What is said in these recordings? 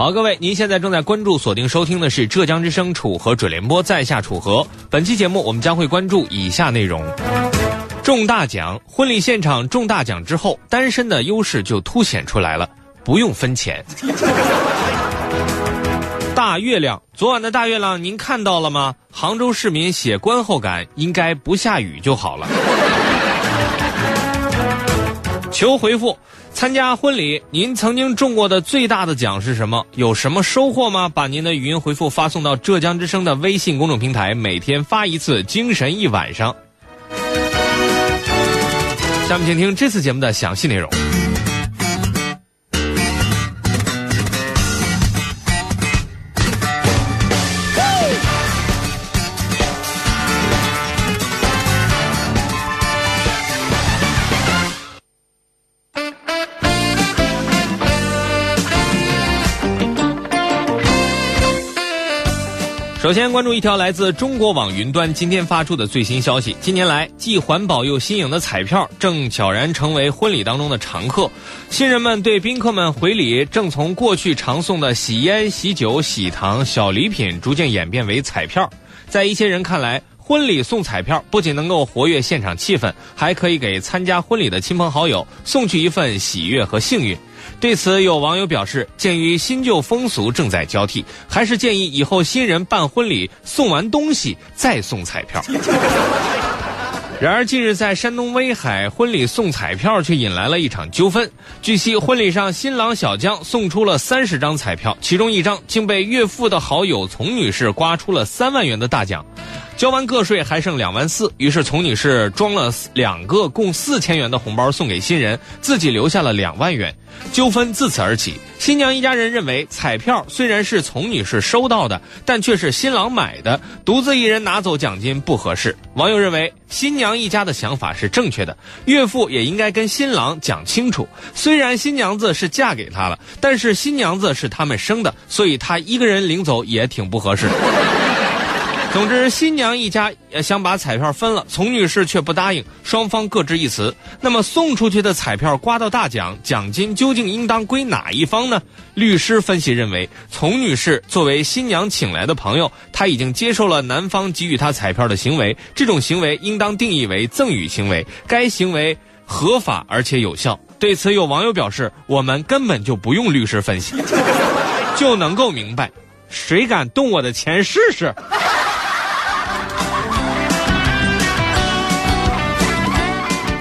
好，各位，您现在正在关注、锁定收听的是浙江之声楚河准联播，在下楚河。本期节目我们将会关注以下内容：中大奖，婚礼现场中大奖之后，单身的优势就凸显出来了，不用分钱。大月亮，昨晚的大月亮您看到了吗？杭州市民写观后感，应该不下雨就好了。求回复。参加婚礼，您曾经中过的最大的奖是什么？有什么收获吗？把您的语音回复发送到浙江之声的微信公众平台，每天发一次，精神一晚上。下面请听这次节目的详细内容。首先关注一条来自中国网云端今天发出的最新消息。近年来，既环保又新颖的彩票正悄然成为婚礼当中的常客。新人们对宾客们回礼，正从过去常送的喜烟、喜酒、喜糖、小礼品，逐渐演变为彩票。在一些人看来，婚礼送彩票不仅能够活跃现场气氛，还可以给参加婚礼的亲朋好友送去一份喜悦和幸运。对此，有网友表示，鉴于新旧风俗正在交替，还是建议以后新人办婚礼送完东西再送彩票。然而，近日在山东威海，婚礼送彩票却引来了一场纠纷。据悉，婚礼上新郎小江送出了三十张彩票，其中一张竟被岳父的好友丛女士刮出了三万元的大奖。交完个税还剩两万四，于是丛女士装了两个共四千元的红包送给新人，自己留下了两万元。纠纷自此而起。新娘一家人认为，彩票虽然是丛女士收到的，但却是新郎买的，独自一人拿走奖金不合适。网友认为，新娘一家的想法是正确的，岳父也应该跟新郎讲清楚。虽然新娘子是嫁给他了，但是新娘子是他们生的，所以他一个人领走也挺不合适。总之，新娘一家也想把彩票分了，丛女士却不答应，双方各执一词。那么，送出去的彩票刮到大奖，奖金究竟应当归哪一方呢？律师分析认为，丛女士作为新娘请来的朋友，她已经接受了男方给予她彩票的行为，这种行为应当定义为赠与行为，该行为合法而且有效。对此，有网友表示：“我们根本就不用律师分析，就能够明白，谁敢动我的钱试试？”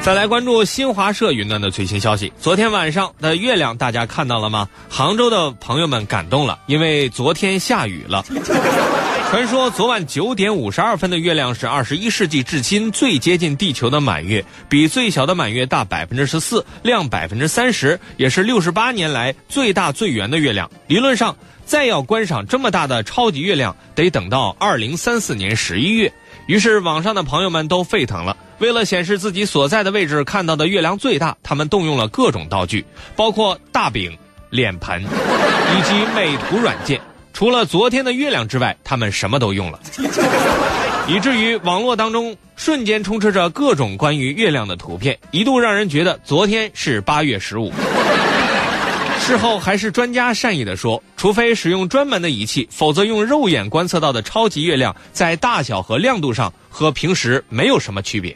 再来关注新华社云端的最新消息。昨天晚上的月亮，大家看到了吗？杭州的朋友们感动了，因为昨天下雨了。传说昨晚九点五十二分的月亮是二十一世纪至今最接近地球的满月，比最小的满月大百分之十四，亮百分之三十，也是六十八年来最大最圆的月亮。理论上，再要观赏这么大的超级月亮，得等到二零三四年十一月。于是，网上的朋友们都沸腾了。为了显示自己所在的位置看到的月亮最大，他们动用了各种道具，包括大饼、脸盆 以及美图软件。除了昨天的月亮之外，他们什么都用了，以至于网络当中瞬间充斥着各种关于月亮的图片，一度让人觉得昨天是八月十五。事后还是专家善意的说，除非使用专门的仪器，否则用肉眼观测到的超级月亮，在大小和亮度上和平时没有什么区别。